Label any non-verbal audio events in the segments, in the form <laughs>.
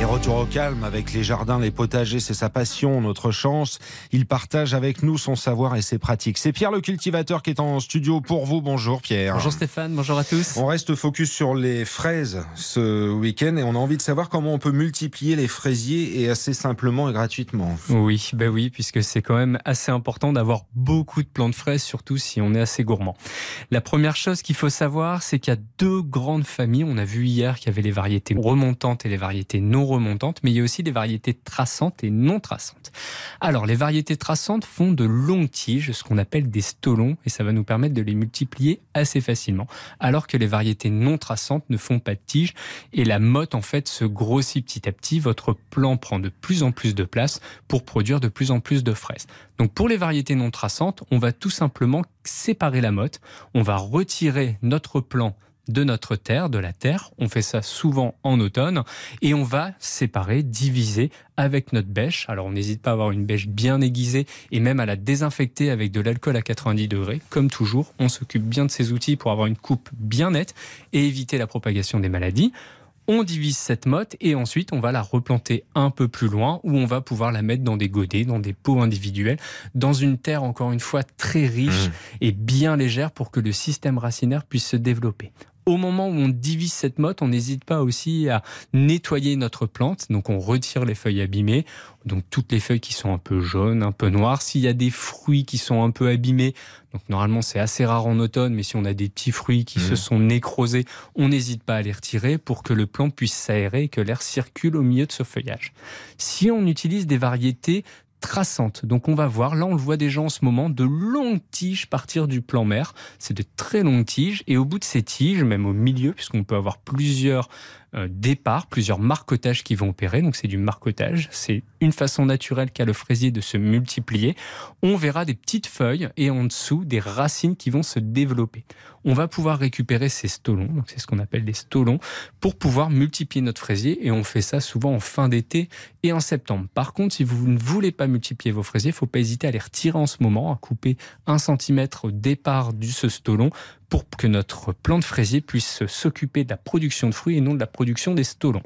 Et retour au calme avec les jardins, les potagers, c'est sa passion, notre chance. Il partage avec nous son savoir et ses pratiques. C'est Pierre le cultivateur qui est en studio pour vous. Bonjour Pierre. Bonjour Stéphane, bonjour à tous. On reste focus sur les fraises ce week-end et on a envie de savoir comment on peut multiplier les fraisiers et assez simplement et gratuitement. Oui, ben oui, puisque c'est quand même assez important d'avoir beaucoup de plants de fraises, surtout si on est assez gourmand. La première chose qu'il faut savoir, c'est qu'il y a deux grandes familles. On a vu hier qu'il y avait les variétés remontantes et les variétés non remontantes, mais il y a aussi des variétés traçantes et non traçantes. Alors, les variétés traçantes font de longues tiges, ce qu'on appelle des stolons, et ça va nous permettre de les multiplier assez facilement, alors que les variétés non traçantes ne font pas de tiges, et la motte, en fait, se grossit petit à petit. Votre plant prend de plus en plus de place pour produire de plus en plus de fraises. Donc, pour les variétés non traçantes, on va tout simplement séparer la motte, on va retirer notre plant de notre terre, de la terre. On fait ça souvent en automne et on va séparer, diviser avec notre bêche. Alors on n'hésite pas à avoir une bêche bien aiguisée et même à la désinfecter avec de l'alcool à 90 degrés. Comme toujours, on s'occupe bien de ces outils pour avoir une coupe bien nette et éviter la propagation des maladies. On divise cette motte et ensuite on va la replanter un peu plus loin où on va pouvoir la mettre dans des godets, dans des pots individuels, dans une terre encore une fois très riche Mmh. et bien légère pour que le système racinaire puisse se développer. Au moment où on divise cette motte, on n'hésite pas aussi à nettoyer notre plante. Donc on retire les feuilles abîmées, donc toutes les feuilles qui sont un peu jaunes, un peu noires. S'il y a des fruits qui sont un peu abîmés, donc normalement c'est assez rare en automne, mais si on a des petits fruits qui se sont nécrosés, on n'hésite pas à les retirer pour que le plant puisse s'aérer et que l'air circule au milieu de ce feuillage. Si on utilise des variétés traçantes, donc on va voir, là on le voit déjà en ce moment, de longues tiges partir du plant mère. C'est de très longues tiges. Et au bout de ces tiges, même au milieu, puisqu'on peut avoir plusieurs euh, départs, plusieurs marcotages qui vont opérer. Donc c'est du marcotage. C'est une façon naturelle qu'a le fraisier de se multiplier. On verra des petites feuilles et en dessous des racines qui vont se développer. On va pouvoir récupérer ces stolons, donc c'est ce qu'on appelle des stolons, pour pouvoir multiplier notre fraisier et on fait ça souvent en fin d'été et en septembre. Par contre, si vous ne voulez pas multiplier vos fraisiers, il faut pas hésiter à les retirer en ce moment, à couper un centimètre au départ du ce stolon pour que notre plant de fraisier puisse s'occuper de la production de fruits et non de la production des stolons.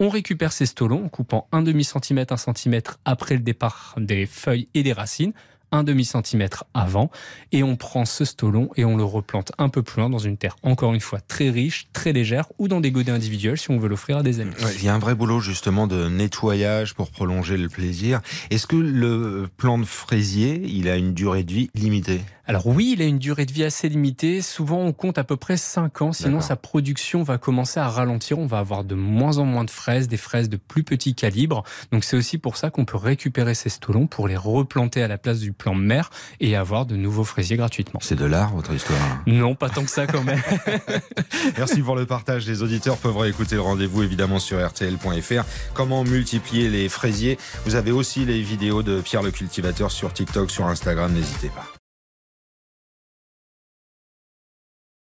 On récupère ces stolons en coupant un demi centimètre, un centimètre après le départ des feuilles et des racines, un demi centimètre avant, et on prend ce stolon et on le replante un peu plus loin dans une terre, encore une fois très riche, très légère, ou dans des godets individuels si on veut l'offrir à des amis. Il y a un vrai boulot justement de nettoyage pour prolonger le plaisir. Est-ce que le plant de fraisier, il a une durée de vie limitée? Alors oui, il a une durée de vie assez limitée. Souvent, on compte à peu près 5 ans. Sinon, sa production va commencer à ralentir. On va avoir de moins en moins de fraises, des fraises de plus petit calibre. Donc c'est aussi pour ça qu'on peut récupérer ces stolons pour les replanter à la place du plant mère et avoir de nouveaux fraisiers gratuitement. C'est de l'art votre histoire. Non, pas tant que ça quand même. <laughs> Merci pour le partage. Les auditeurs peuvent réécouter le rendez-vous évidemment sur rtl.fr. Comment multiplier les fraisiers? Vous avez aussi les vidéos de Pierre le cultivateur sur TikTok, sur Instagram. N'hésitez pas.